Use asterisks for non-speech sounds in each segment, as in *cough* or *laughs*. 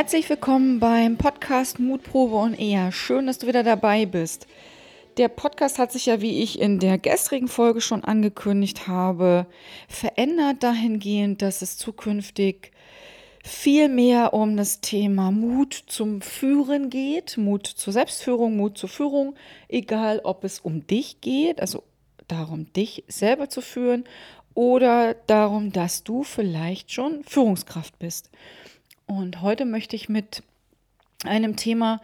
Herzlich willkommen beim Podcast Mutprobe und eher. Schön, dass du wieder dabei bist. Der Podcast hat sich ja, wie ich in der gestrigen Folge schon angekündigt habe, verändert dahingehend, dass es zukünftig viel mehr um das Thema Mut zum Führen geht, Mut zur Selbstführung, Mut zur Führung, egal ob es um dich geht, also darum, dich selber zu führen oder darum, dass du vielleicht schon Führungskraft bist. Und heute möchte ich mit einem Thema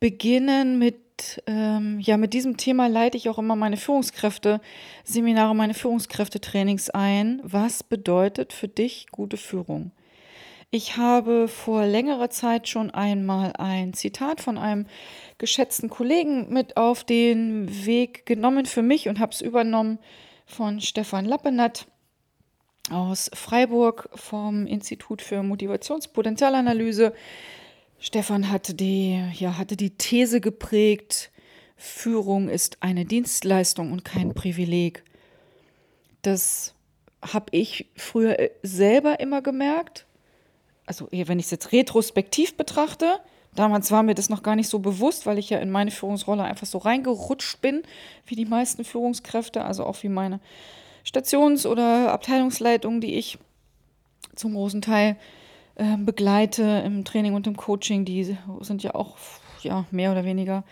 beginnen, mit, ähm, ja, mit diesem Thema leite ich auch immer meine Führungskräfte, Seminare, meine Führungskräftetrainings ein. Was bedeutet für dich gute Führung? Ich habe vor längerer Zeit schon einmal ein Zitat von einem geschätzten Kollegen mit auf den Weg genommen für mich und habe es übernommen von Stefan Lappenat aus Freiburg vom Institut für Motivationspotenzialanalyse. Stefan hatte die, ja, hatte die These geprägt, Führung ist eine Dienstleistung und kein Privileg. Das habe ich früher selber immer gemerkt. Also wenn ich es jetzt retrospektiv betrachte, damals war mir das noch gar nicht so bewusst, weil ich ja in meine Führungsrolle einfach so reingerutscht bin, wie die meisten Führungskräfte, also auch wie meine Stations- oder Abteilungsleitungen, die ich zum großen Teil äh, begleite im Training und im Coaching, die sind ja auch ja, mehr oder weniger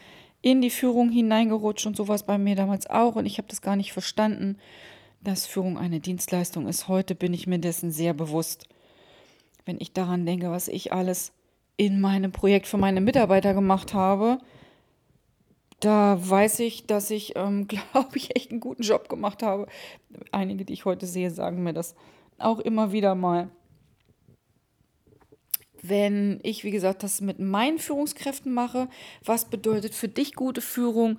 in die Führung hineingerutscht und sowas bei mir damals auch. Und ich habe das gar nicht verstanden, dass Führung eine Dienstleistung ist. Heute bin ich mir dessen sehr bewusst. Wenn ich daran denke, was ich alles in meinem Projekt für meine Mitarbeiter gemacht habe, da weiß ich, dass ich, ähm, *laughs* glaube ich, echt einen guten Job gemacht habe. Einige, die ich heute sehe, sagen mir das auch immer wieder mal. Wenn ich, wie gesagt, das mit meinen Führungskräften mache, was bedeutet für dich gute Führung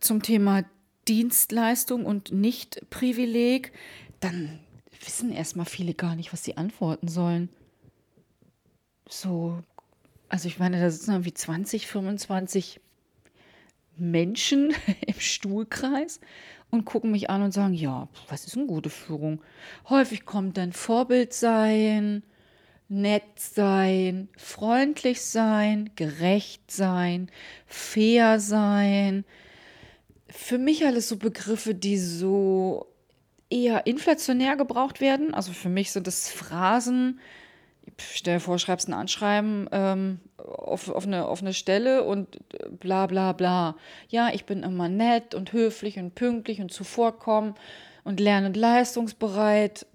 zum Thema Dienstleistung und nicht Privileg, dann wissen erstmal viele gar nicht, was sie antworten sollen. So, also ich meine, da sitzen irgendwie 20, 25 Menschen *laughs* im Stuhlkreis und gucken mich an und sagen, ja, was ist eine gute Führung? Häufig kommt dann Vorbild sein, nett sein, freundlich sein, gerecht sein, fair sein. Für mich alles so Begriffe, die so eher inflationär gebraucht werden. Also für mich sind das Phrasen, stell dir vor, schreibst ein Anschreiben ähm, auf, auf, eine, auf eine Stelle und äh, bla bla bla. Ja, ich bin immer nett und höflich und pünktlich und zuvorkommen und lernend leistungsbereit.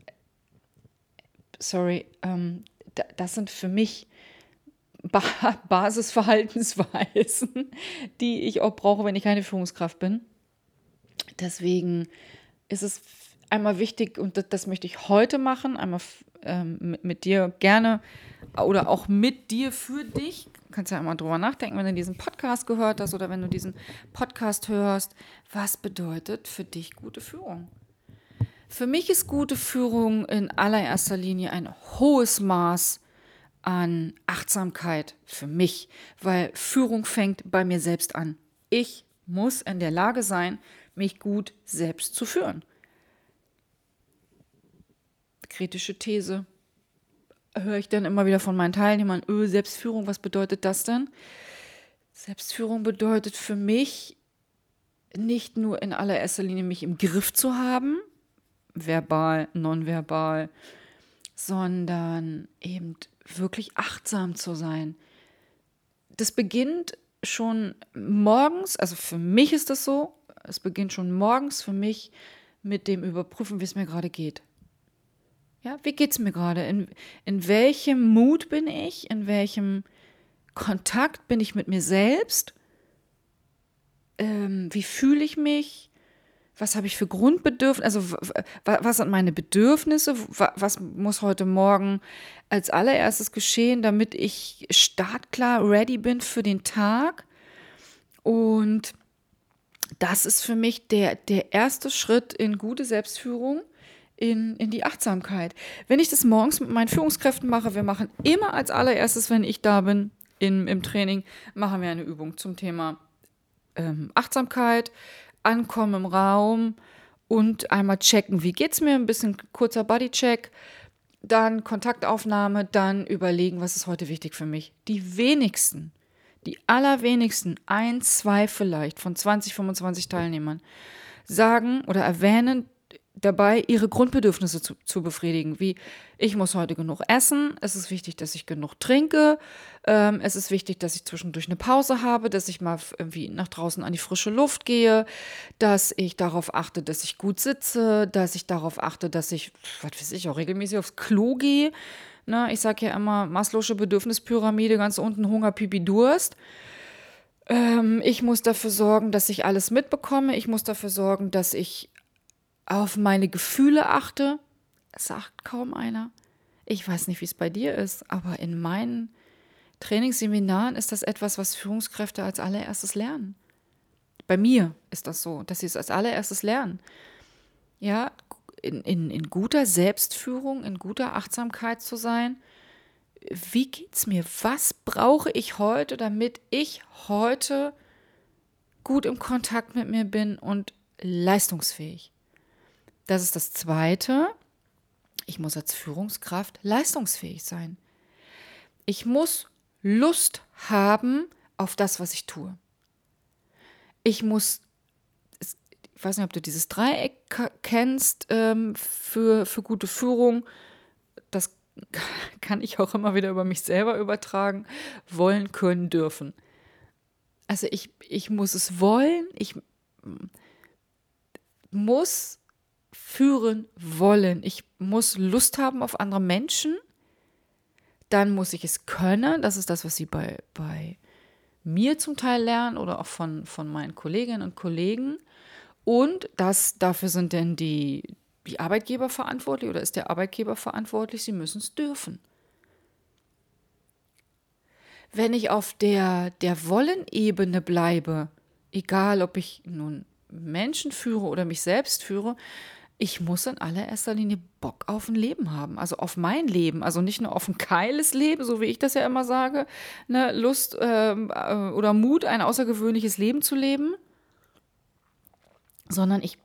Sorry, ähm, das sind für mich ba *laughs* Basisverhaltensweisen, *laughs* die ich auch brauche, wenn ich keine Führungskraft bin. Deswegen ist es einmal wichtig, und das, das möchte ich heute machen, einmal ähm, mit, mit, dir gerne oder auch mit dir für dich. Du kannst ja einmal drüber nachdenken, wenn du diesen Podcast gehört hast oder wenn du diesen Podcast hörst. Was bedeutet für dich gute Führung? Für mich ist gute Führung in allererster Linie ein hohes Maß an Achtsamkeit für mich, weil Führung fängt bei mir selbst an. Ich muss in der Lage sein, mich gut selbst zu führen kritische These höre ich dann immer wieder von meinen Teilnehmern, öh, Selbstführung, was bedeutet das denn? Selbstführung bedeutet für mich nicht nur in allererster Linie mich im Griff zu haben, verbal, nonverbal, sondern eben wirklich achtsam zu sein. Das beginnt schon morgens, also für mich ist das so, es beginnt schon morgens für mich mit dem Überprüfen, wie es mir gerade geht. Ja, wie es mir gerade? In, in welchem Mut bin ich? In welchem Kontakt bin ich mit mir selbst? Ähm, wie fühle ich mich? Was habe ich für Grundbedürfnisse? Also, was sind meine Bedürfnisse? Was muss heute Morgen als allererstes geschehen, damit ich startklar ready bin für den Tag? Und das ist für mich der, der erste Schritt in gute Selbstführung in, in die Achtsamkeit. Wenn ich das morgens mit meinen Führungskräften mache, wir machen immer als allererstes, wenn ich da bin im, im Training, machen wir eine Übung zum Thema ähm, Achtsamkeit, Ankommen im Raum und einmal checken, wie geht es mir, ein bisschen kurzer Bodycheck. dann Kontaktaufnahme, dann überlegen, was ist heute wichtig für mich. Die wenigsten, die allerwenigsten, ein, zwei vielleicht von 20, 25 Teilnehmern, sagen oder erwähnen dabei, ihre Grundbedürfnisse zu, zu, befriedigen, wie ich muss heute genug essen, es ist wichtig, dass ich genug trinke, ähm, es ist wichtig, dass ich zwischendurch eine Pause habe, dass ich mal irgendwie nach draußen an die frische Luft gehe, dass ich darauf achte, dass ich gut sitze, dass ich darauf achte, dass ich, was weiß ich, auch regelmäßig aufs Klo gehe. Na, ich sage ja immer, Maslow'sche Bedürfnispyramide, ganz unten Hunger, Pipi, Durst. Ähm, ich muss dafür sorgen, dass ich alles mitbekomme. Ich muss dafür sorgen, dass ich auf meine Gefühle achte, sagt kaum einer. Ich weiß nicht, wie es bei dir ist, aber in meinen Trainingsseminaren ist das etwas, was Führungskräfte als allererstes lernen. Bei mir ist das so, dass sie es als allererstes lernen. Ja, in, in, in guter Selbstführung, in guter Achtsamkeit zu sein. Wie geht's mir? Was brauche ich heute, damit ich heute gut im Kontakt mit mir bin und leistungsfähig? Das ist das Zweite. Ich muss als Führungskraft leistungsfähig sein. Ich muss Lust haben auf das, was ich tue. Ich muss, ich weiß nicht, ob du dieses Dreieck kennst ähm, für, für gute Führung. Das *laughs* kann ich auch immer wieder über mich selber übertragen. Wollen, können, dürfen. Also ich, ich muss es wollen, ich muss führen wollen. Ich muss Lust haben auf andere Menschen. Dann muss ich es können. Das ist das, was sie bei, bei mir zum Teil lernen oder auch von, von meinen Kolleginnen und Kollegen. Und das, dafür sind denn die, die Arbeitgeber verantwortlich oder ist der Arbeitgeber verantwortlich? Sie müssen es dürfen. Wenn ich auf der, der Wollen-Ebene bleibe, egal ob ich nun Menschen führe oder mich selbst führe, ich muss in allererster Linie Bock auf ein Leben haben, also auf mein Leben, also nicht nur auf ein geiles Leben, so wie ich das ja immer sage, ne, Lust ähm, äh, oder Mut, ein außergewöhnliches Leben zu leben, sondern ich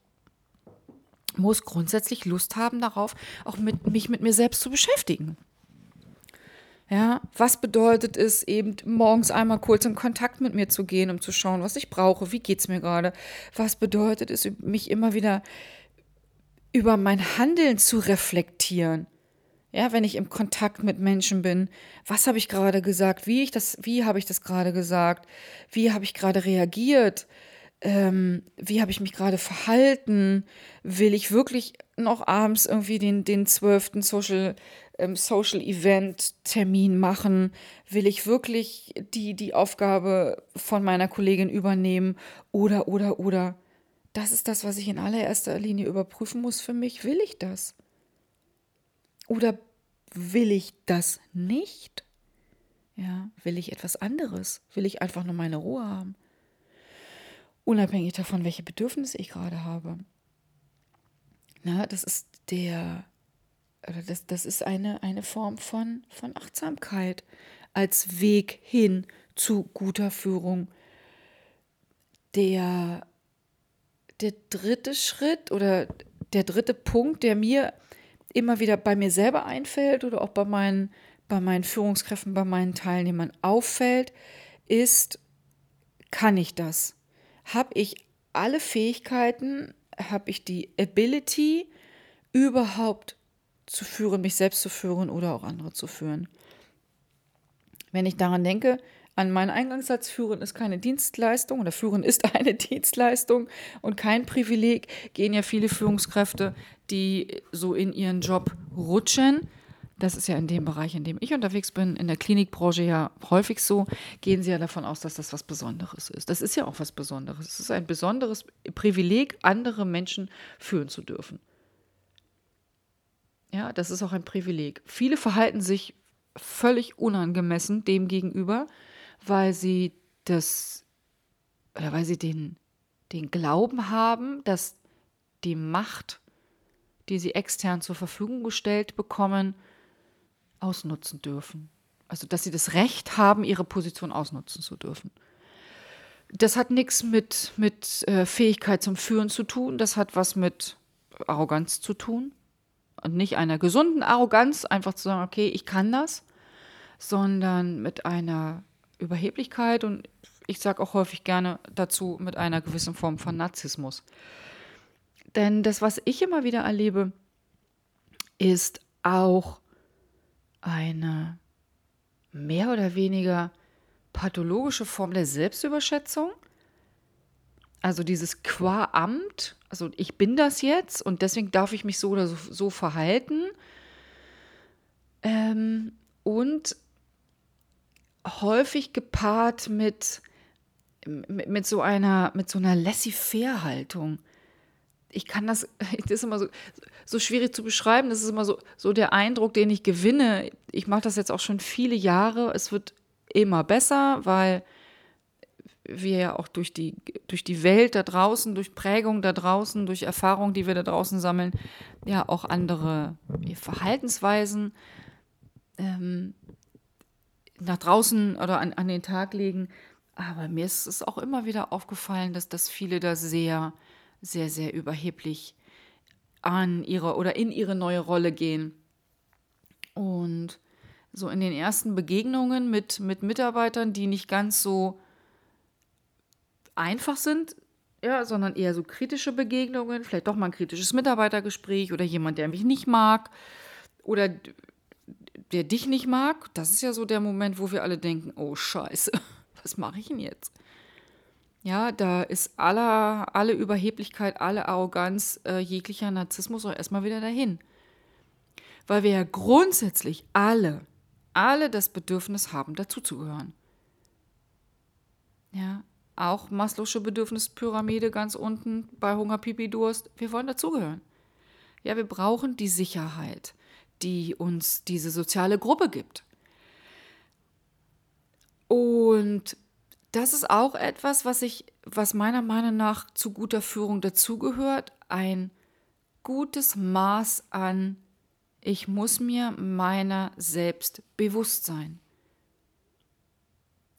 muss grundsätzlich Lust haben darauf, auch mit, mich mit mir selbst zu beschäftigen. Ja, was bedeutet es eben morgens einmal kurz in Kontakt mit mir zu gehen, um zu schauen, was ich brauche, wie geht es mir gerade? Was bedeutet es, mich immer wieder über mein Handeln zu reflektieren. Ja, wenn ich im Kontakt mit Menschen bin, was habe ich gerade gesagt, wie ich das, wie habe ich das gerade gesagt, wie habe ich gerade reagiert, ähm, wie habe ich mich gerade verhalten, will ich wirklich noch abends irgendwie den, den 12. Social, ähm, Social Event Termin machen, will ich wirklich die, die Aufgabe von meiner Kollegin übernehmen oder, oder, oder. Das ist das, was ich in allererster Linie überprüfen muss für mich. Will ich das? Oder will ich das nicht? Ja, will ich etwas anderes? Will ich einfach nur meine Ruhe haben? Unabhängig davon, welche Bedürfnisse ich gerade habe. Na, das ist der, oder das, das ist eine, eine Form von, von Achtsamkeit als Weg hin zu guter Führung. Der der dritte Schritt oder der dritte Punkt, der mir immer wieder bei mir selber einfällt oder auch bei meinen, bei meinen Führungskräften, bei meinen Teilnehmern auffällt, ist, kann ich das? Habe ich alle Fähigkeiten, habe ich die Ability, überhaupt zu führen, mich selbst zu führen oder auch andere zu führen? Wenn ich daran denke, an meinen Eingangssatz, führen ist keine Dienstleistung oder führen ist eine *laughs* Dienstleistung und kein Privileg, gehen ja viele Führungskräfte, die so in ihren Job rutschen. Das ist ja in dem Bereich, in dem ich unterwegs bin, in der Klinikbranche ja häufig so, gehen sie ja davon aus, dass das was Besonderes ist. Das ist ja auch was Besonderes. Es ist ein besonderes Privileg, andere Menschen führen zu dürfen. Ja, das ist auch ein Privileg. Viele verhalten sich völlig unangemessen dem gegenüber, weil sie das oder weil sie den, den Glauben haben, dass die Macht, die sie extern zur Verfügung gestellt bekommen, ausnutzen dürfen. Also dass sie das Recht haben, ihre Position ausnutzen zu dürfen. Das hat nichts mit, mit äh, Fähigkeit zum Führen zu tun, das hat was mit Arroganz zu tun. Und nicht einer gesunden Arroganz, einfach zu sagen, okay, ich kann das, sondern mit einer Überheblichkeit und ich sage auch häufig gerne dazu mit einer gewissen Form von Narzissmus. Denn das, was ich immer wieder erlebe, ist auch eine mehr oder weniger pathologische Form der Selbstüberschätzung. Also dieses qua Amt, also ich bin das jetzt und deswegen darf ich mich so oder so, so verhalten. Ähm, und häufig gepaart mit, mit, mit, so einer, so einer laissez-faire-Haltung. Ich kann das, *laughs* das ist immer so, so schwierig zu beschreiben. Das ist immer so, so der Eindruck, den ich gewinne. Ich mache das jetzt auch schon viele Jahre. Es wird immer besser, weil wir ja auch durch die, durch die Welt da draußen, durch Prägung da draußen, durch Erfahrungen, die wir da draußen sammeln, ja auch andere Verhaltensweisen ähm, nach draußen oder an, an den Tag legen. Aber mir ist es auch immer wieder aufgefallen, dass, dass viele da sehr, sehr, sehr überheblich an ihre oder in ihre neue Rolle gehen. Und so in den ersten Begegnungen mit, mit Mitarbeitern, die nicht ganz so einfach sind, ja, sondern eher so kritische Begegnungen, vielleicht doch mal ein kritisches Mitarbeitergespräch oder jemand, der mich nicht mag oder der dich nicht mag. Das ist ja so der Moment, wo wir alle denken, oh Scheiße, *laughs* was mache ich denn jetzt? Ja, da ist aller, alle Überheblichkeit, alle Arroganz, äh, jeglicher Narzissmus auch erstmal wieder dahin. Weil wir ja grundsätzlich alle, alle das Bedürfnis haben, dazuzugehören. Ja, auch Maslow'sche Bedürfnispyramide ganz unten bei Hunger, Pipi, Durst. Wir wollen dazugehören. Ja, wir brauchen die Sicherheit, die uns diese soziale Gruppe gibt. Und das ist auch etwas, was ich, was meiner Meinung nach zu guter Führung dazugehört, ein gutes Maß an, ich muss mir meiner selbst bewusst sein.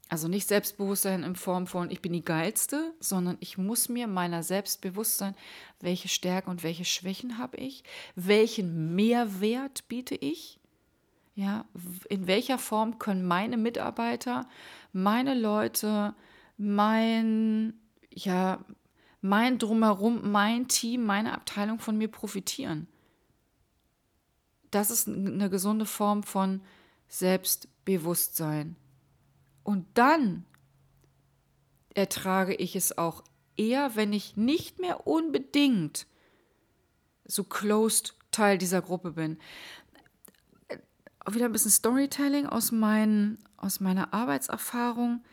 Also nicht Selbstbewusstsein in Form von, ich bin die Geilste, sondern ich muss mir meiner selbst bewusst sein, welche Stärken und welche Schwächen habe ich, welchen Mehrwert biete ich, ja, in welcher Form können meine Mitarbeiter, meine Leute, mein, ja, mein Drumherum, mein Team, meine Abteilung von mir profitieren. Das ist eine gesunde Form von Selbstbewusstsein. Und dann ertrage ich es auch eher, wenn ich nicht mehr unbedingt so closed Teil dieser Gruppe bin. Auch wieder ein bisschen Storytelling aus, mein, aus meiner Arbeitserfahrung.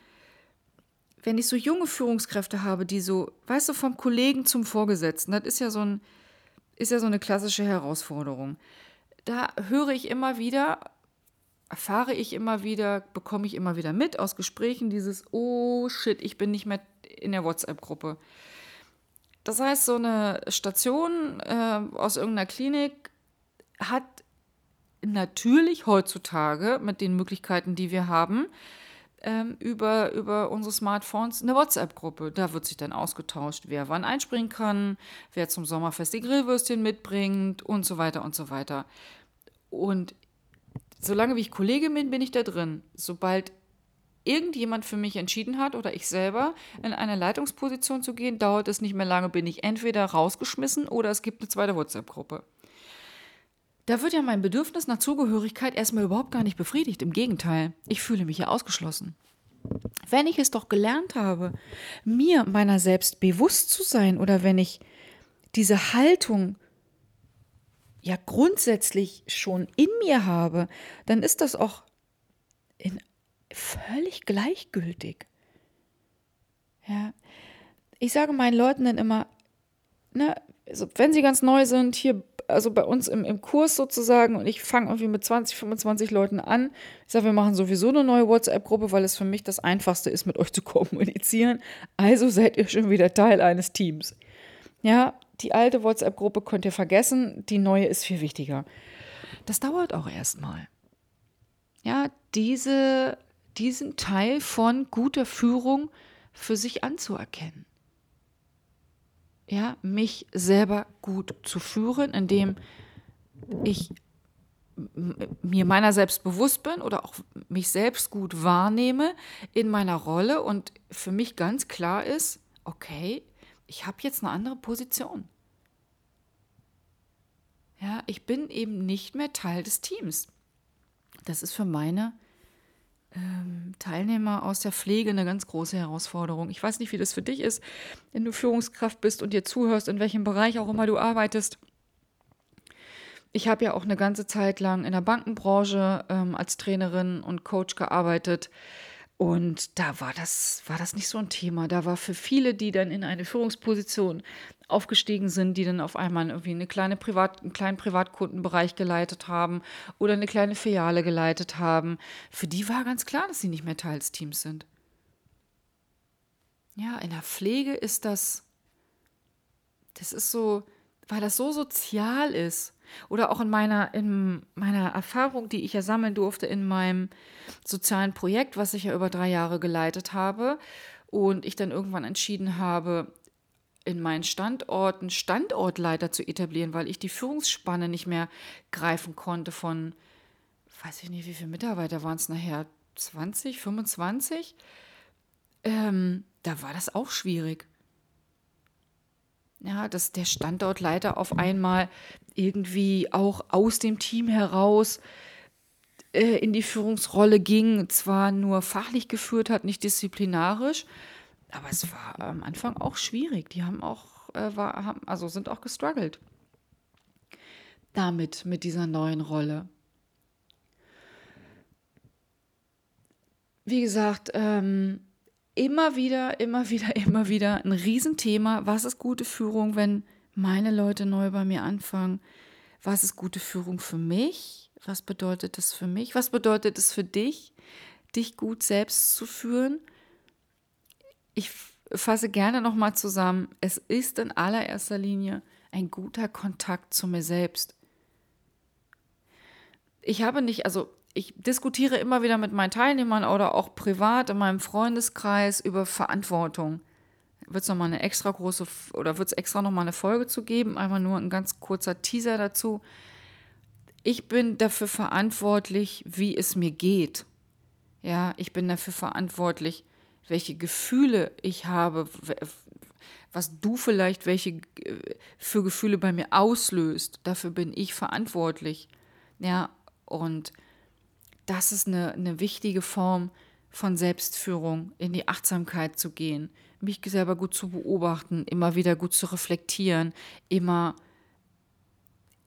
Wenn ich so junge Führungskräfte habe, die so, weißt du, vom Kollegen zum Vorgesetzten, das ist ja so, ein, ist ja so eine klassische Herausforderung. Da höre ich immer wieder, erfahre ich immer wieder, bekomme ich immer wieder mit aus Gesprächen dieses, oh shit, ich bin nicht mehr in der WhatsApp-Gruppe. Das heißt, so eine Station äh, aus irgendeiner Klinik hat natürlich heutzutage mit den Möglichkeiten, die wir haben, ähm, über, über unsere Smartphones eine WhatsApp-Gruppe. Da wird sich dann ausgetauscht, wer wann einspringen kann, wer zum Sommerfest die Grillwürstchen mitbringt und so weiter und so weiter. Und solange wie ich Kollege bin, bin ich da drin. Sobald irgendjemand für mich entschieden hat oder ich selber in eine Leitungsposition zu gehen, dauert es nicht mehr lange, bin ich entweder rausgeschmissen oder es gibt eine zweite WhatsApp-Gruppe. Da wird ja mein Bedürfnis nach Zugehörigkeit erstmal überhaupt gar nicht befriedigt. Im Gegenteil, ich fühle mich ja ausgeschlossen. Wenn ich es doch gelernt habe, mir meiner selbst bewusst zu sein oder wenn ich diese Haltung ja grundsätzlich schon in mir habe, dann ist das auch in völlig gleichgültig. Ja. Ich sage meinen Leuten dann immer, ne, also wenn sie ganz neu sind, hier, also bei uns im, im Kurs sozusagen, und ich fange irgendwie mit 20, 25 Leuten an. Ich sage, wir machen sowieso eine neue WhatsApp-Gruppe, weil es für mich das Einfachste ist, mit euch zu *laughs* kommunizieren. Also seid ihr schon wieder Teil eines Teams. Ja, die alte WhatsApp-Gruppe könnt ihr vergessen, die neue ist viel wichtiger. Das dauert auch erstmal. Ja, diese, diesen Teil von guter Führung für sich anzuerkennen. Ja, mich selber gut zu führen, indem ich mir meiner selbst bewusst bin oder auch mich selbst gut wahrnehme in meiner Rolle und für mich ganz klar ist, okay, ich habe jetzt eine andere Position. Ja, ich bin eben nicht mehr Teil des Teams. Das ist für meine ähm, Teilnehmer aus der Pflege eine ganz große Herausforderung. Ich weiß nicht, wie das für dich ist, wenn du Führungskraft bist und dir zuhörst, in welchem Bereich auch immer du arbeitest. Ich habe ja auch eine ganze Zeit lang in der Bankenbranche ähm, als Trainerin und Coach gearbeitet. Und da war das, war das nicht so ein Thema. Da war für viele, die dann in eine Führungsposition aufgestiegen sind, die dann auf einmal irgendwie eine kleine Privat, einen kleinen Privatkundenbereich geleitet haben oder eine kleine Filiale geleitet haben, für die war ganz klar, dass sie nicht mehr Teil des Teams sind. Ja, in der Pflege ist das, das ist so, weil das so sozial ist oder auch in meiner, in meiner Erfahrung, die ich ja sammeln durfte in meinem sozialen Projekt, was ich ja über drei Jahre geleitet habe und ich dann irgendwann entschieden habe, in meinen Standorten Standortleiter zu etablieren, weil ich die Führungsspanne nicht mehr greifen konnte von, weiß ich nicht, wie viele Mitarbeiter waren es nachher, 20, 25? Ähm, da war das auch schwierig. Ja, dass der Standortleiter auf einmal irgendwie auch aus dem Team heraus äh, in die Führungsrolle ging, zwar nur fachlich geführt hat, nicht disziplinarisch, aber es war am Anfang auch schwierig. Die haben auch, äh, war, haben, also sind auch gestruggelt damit, mit dieser neuen Rolle. Wie gesagt, ähm, immer wieder, immer wieder, *laughs* immer wieder ein Riesenthema. Was ist gute Führung, wenn meine Leute neu bei mir anfangen? Was ist gute Führung für mich? Was bedeutet das für mich? Was bedeutet es für dich, dich gut selbst zu führen? ich fasse gerne nochmal zusammen, es ist in allererster Linie ein guter Kontakt zu mir selbst. Ich habe nicht, also ich diskutiere immer wieder mit meinen Teilnehmern oder auch privat in meinem Freundeskreis über Verantwortung. Wird es nochmal eine extra große oder wird es extra nochmal eine Folge zu geben? Einmal nur ein ganz kurzer Teaser dazu. Ich bin dafür verantwortlich, wie es mir geht. Ja, ich bin dafür verantwortlich, welche Gefühle ich habe, was du vielleicht welche für Gefühle bei mir auslöst. Dafür bin ich verantwortlich. Ja, und das ist eine, eine wichtige Form von Selbstführung, in die Achtsamkeit zu gehen, mich selber gut zu beobachten, immer wieder gut zu reflektieren, immer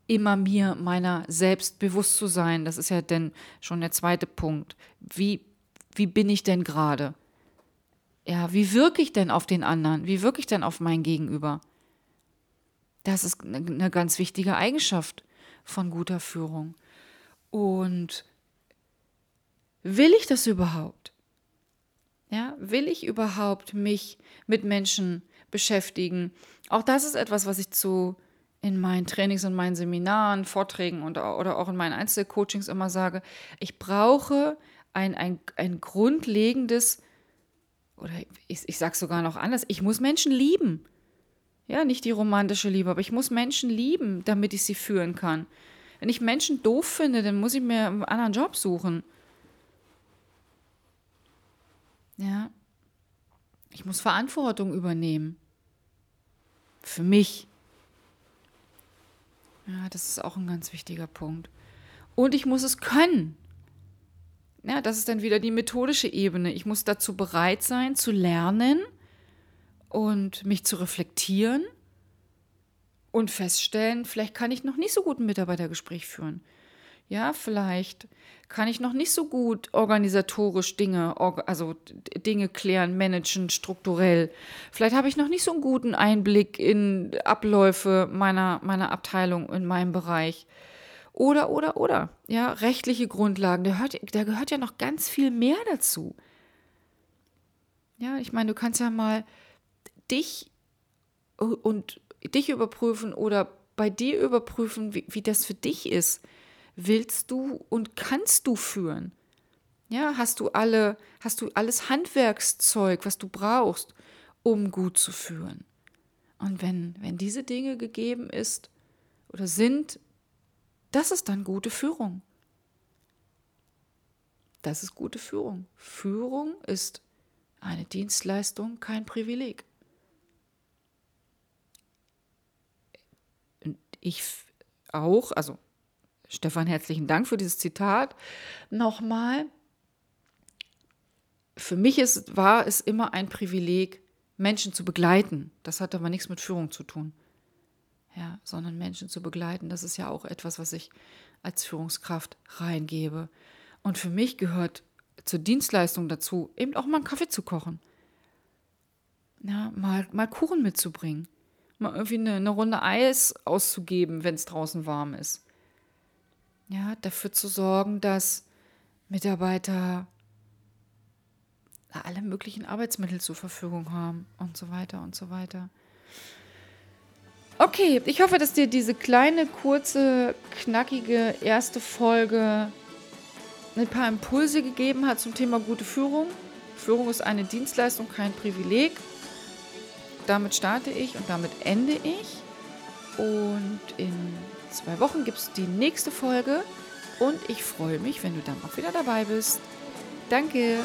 immer mir meiner selbst bewusst zu sein. Das ist ja denn schon der zweite Punkt. Wie, wie bin ich denn gerade? ja, wie wirke ich denn auf den anderen? Wie wirke ich denn auf mein Gegenüber? Das ist eine ganz wichtige Eigenschaft von guter Führung. Und will ich das überhaupt? Ja, will ich überhaupt mich mit Menschen beschäftigen? Auch das ist etwas, was ich zu in meinen Trainings und meinen Seminaren, Vorträgen und, oder auch in meinen Einzelcoachings immer sage. Ich brauche ein, ein, ein grundlegendes oder ich, ich sage sogar noch anders, ich muss Menschen lieben. Ja, nicht die romantische Liebe, aber ich muss Menschen lieben, damit ich sie führen kann. Wenn ich Menschen doof finde, dann muss ich mir einen anderen Job suchen. Ja. Ich muss Verantwortung übernehmen. Für mich. Ja, das ist auch ein ganz wichtiger Punkt. Und ich muss es können. Ja, das ist dann wieder die methodische Ebene. Ich muss dazu bereit sein, zu lernen und mich zu reflektieren und feststellen, vielleicht kann ich noch nicht so gut ein Mitarbeitergespräch führen. Ja, vielleicht kann ich noch nicht so gut organisatorisch Dinge, also Dinge klären, managen, strukturell. Vielleicht habe ich noch nicht so einen guten Einblick in Abläufe meiner, meiner Abteilung, in meinem Bereich. Oder, oder, oder. Ja, rechtliche Grundlagen. Da, hört, da gehört ja noch ganz viel mehr dazu. Ja, ich meine, du kannst ja mal dich und dich überprüfen oder bei dir überprüfen, wie, wie das für dich ist. Willst du und kannst du führen? Ja, hast du alle, hast du alles Handwerkszeug, was du brauchst, um gut zu führen? Und wenn, wenn diese Dinge gegeben ist oder sind, Das ist dann gute Führung. Das ist gute Führung. Führung ist eine Dienstleistung, kein Privileg. Ich auch, also Stefan, herzlichen Dank für dieses Zitat. Nochmal, für mich ist, war es immer ein Privileg, Menschen zu begleiten. Das hat aber nichts mit Führung zu tun. Ja, sondern Menschen zu begleiten, das ist ja auch etwas, was ich als Führungskraft reingebe. Und für mich gehört zur Dienstleistung dazu, eben auch mal einen Kaffee zu kochen. Ja, mal, mal Kuchen mitzubringen. Mal irgendwie eine, eine Runde Eis auszugeben, wenn es draußen warm ist. Ja, dafür zu sorgen, dass Mitarbeiter alle möglichen Arbeitsmittel zur Verfügung haben und so weiter und so weiter. Okay, ich hoffe, dass dir diese kleine, kurze, knackige erste Folge ein paar Impulse gegeben hat zum Thema gute Führung. Führung ist eine Dienstleistung, kein Privileg. Damit starte ich und damit ende ich. Und in zwei Wochen gibt es die nächste Folge. Und ich freue mich, wenn du dann auch wieder dabei bist. Danke.